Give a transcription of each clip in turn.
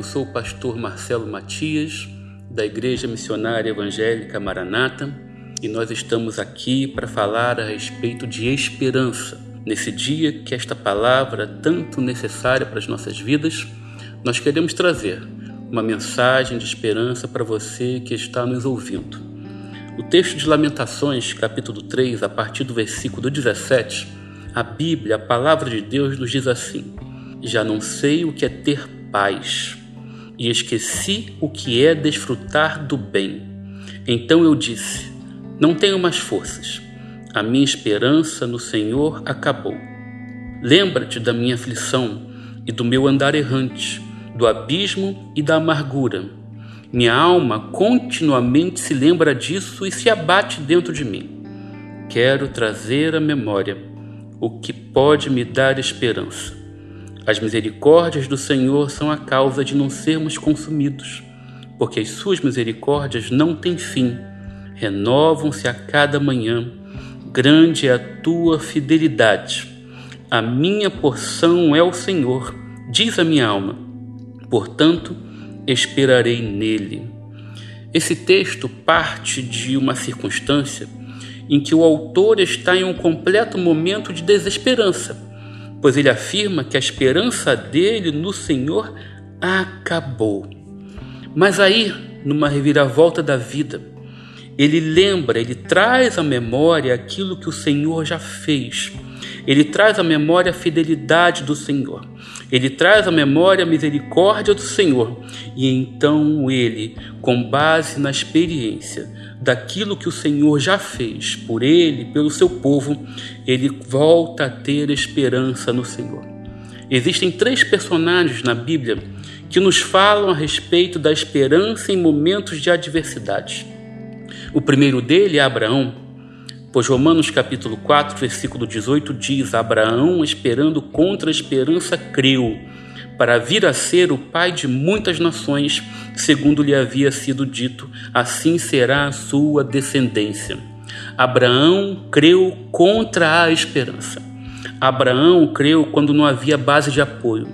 Eu sou o pastor Marcelo Matias, da Igreja Missionária Evangélica Maranata, e nós estamos aqui para falar a respeito de esperança. Nesse dia que esta palavra tanto necessária para as nossas vidas, nós queremos trazer uma mensagem de esperança para você que está nos ouvindo. O texto de Lamentações, capítulo 3, a partir do versículo 17, a Bíblia, a palavra de Deus, nos diz assim: Já não sei o que é ter paz e esqueci o que é desfrutar do bem. Então eu disse: Não tenho mais forças. A minha esperança no Senhor acabou. Lembra-te da minha aflição e do meu andar errante, do abismo e da amargura. Minha alma continuamente se lembra disso e se abate dentro de mim. Quero trazer à memória o que pode me dar esperança. As misericórdias do Senhor são a causa de não sermos consumidos, porque as suas misericórdias não têm fim, renovam-se a cada manhã. Grande é a tua fidelidade. A minha porção é o Senhor, diz a minha alma. Portanto, esperarei nele. Esse texto parte de uma circunstância em que o autor está em um completo momento de desesperança pois ele afirma que a esperança dele no Senhor acabou. Mas aí, numa reviravolta da vida, ele lembra, ele traz à memória aquilo que o Senhor já fez. Ele traz à memória a fidelidade do Senhor. Ele traz à memória a misericórdia do Senhor. E então ele, com base na experiência, daquilo que o Senhor já fez por ele, pelo seu povo, ele volta a ter esperança no Senhor. Existem três personagens na Bíblia que nos falam a respeito da esperança em momentos de adversidade. O primeiro dele é Abraão, pois Romanos capítulo 4, versículo 18 diz: Abraão, esperando contra a esperança, creu para vir a ser o pai de muitas nações, segundo lhe havia sido dito, assim será a sua descendência. Abraão creu contra a esperança. Abraão creu quando não havia base de apoio,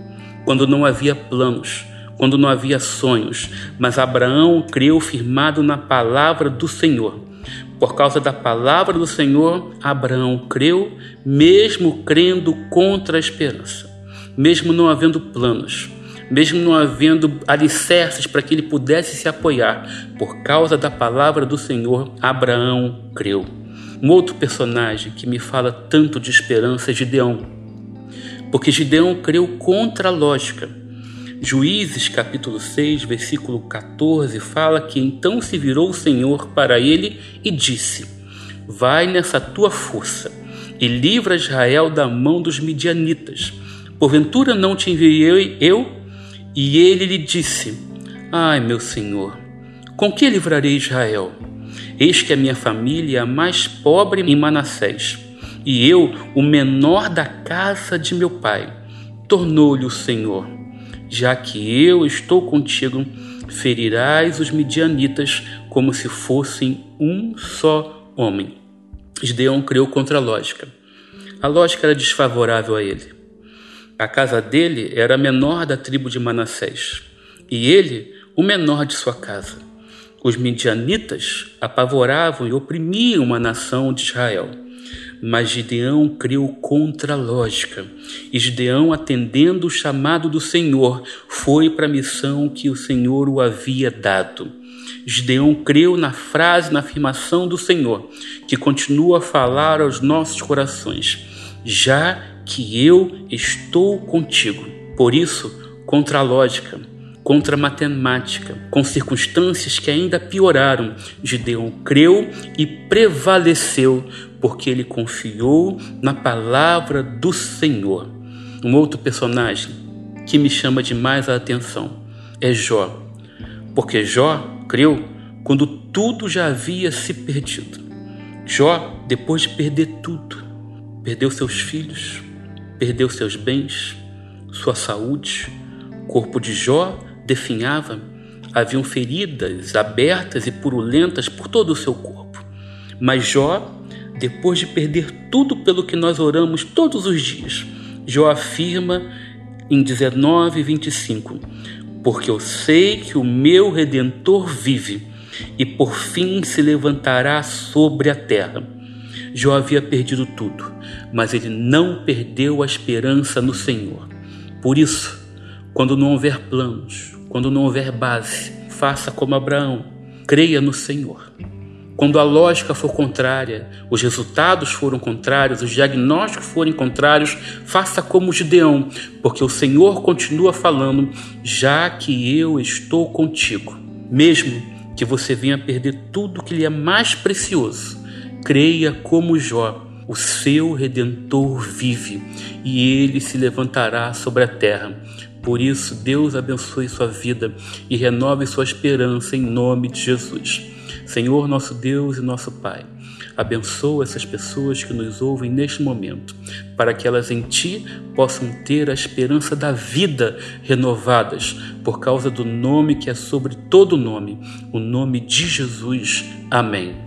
quando não havia planos, quando não havia sonhos, mas Abraão creu firmado na palavra do Senhor. Por causa da palavra do Senhor, Abraão creu, mesmo crendo contra a esperança mesmo não havendo planos, mesmo não havendo alicerces para que ele pudesse se apoiar, por causa da palavra do Senhor, Abraão creu. Um outro personagem que me fala tanto de esperança é Gideão, porque Gideão creu contra a lógica. Juízes capítulo 6, versículo 14 fala que então se virou o Senhor para ele e disse: Vai nessa tua força e livra Israel da mão dos midianitas Porventura não te enviei eu? E ele lhe disse: Ai, meu senhor, com que livrarei Israel? Eis que a minha família é a mais pobre em Manassés, e eu, o menor da casa de meu pai. Tornou-lhe o Senhor: Já que eu estou contigo, ferirás os midianitas como se fossem um só homem. Gideão criou contra a lógica. A lógica era desfavorável a ele. A casa dele era a menor da tribo de Manassés, e ele o menor de sua casa. Os midianitas apavoravam e oprimiam a nação de Israel. Mas Gideão creu contra a lógica, e Gideão, atendendo o chamado do Senhor, foi para a missão que o Senhor o havia dado. Gideão creu na frase, na afirmação do Senhor, que continua a falar aos nossos corações: Já que eu estou contigo. Por isso, contra a lógica, contra a matemática, com circunstâncias que ainda pioraram, Gideon creu e prevaleceu, porque ele confiou na palavra do Senhor. Um outro personagem que me chama demais a atenção é Jó, porque Jó creu quando tudo já havia se perdido. Jó, depois de perder tudo, perdeu seus filhos, perdeu seus bens, sua saúde, o corpo de Jó definhava, haviam feridas abertas e purulentas por todo o seu corpo. Mas Jó, depois de perder tudo pelo que nós oramos todos os dias, Jó afirma em 19 e 25: porque eu sei que o meu redentor vive e por fim se levantará sobre a terra. Jó havia perdido tudo, mas ele não perdeu a esperança no Senhor. Por isso, quando não houver planos, quando não houver base, faça como Abraão, creia no Senhor. Quando a lógica for contrária, os resultados foram contrários, os diagnósticos forem contrários, faça como Gideão, porque o Senhor continua falando, já que eu estou contigo. Mesmo que você venha perder tudo que lhe é mais precioso, creia como Jó, o seu redentor vive e ele se levantará sobre a terra. Por isso, Deus abençoe sua vida e renove sua esperança em nome de Jesus. Senhor, nosso Deus e nosso Pai, abençoa essas pessoas que nos ouvem neste momento, para que elas em Ti possam ter a esperança da vida renovadas, por causa do nome que é sobre todo nome, o nome de Jesus. Amém.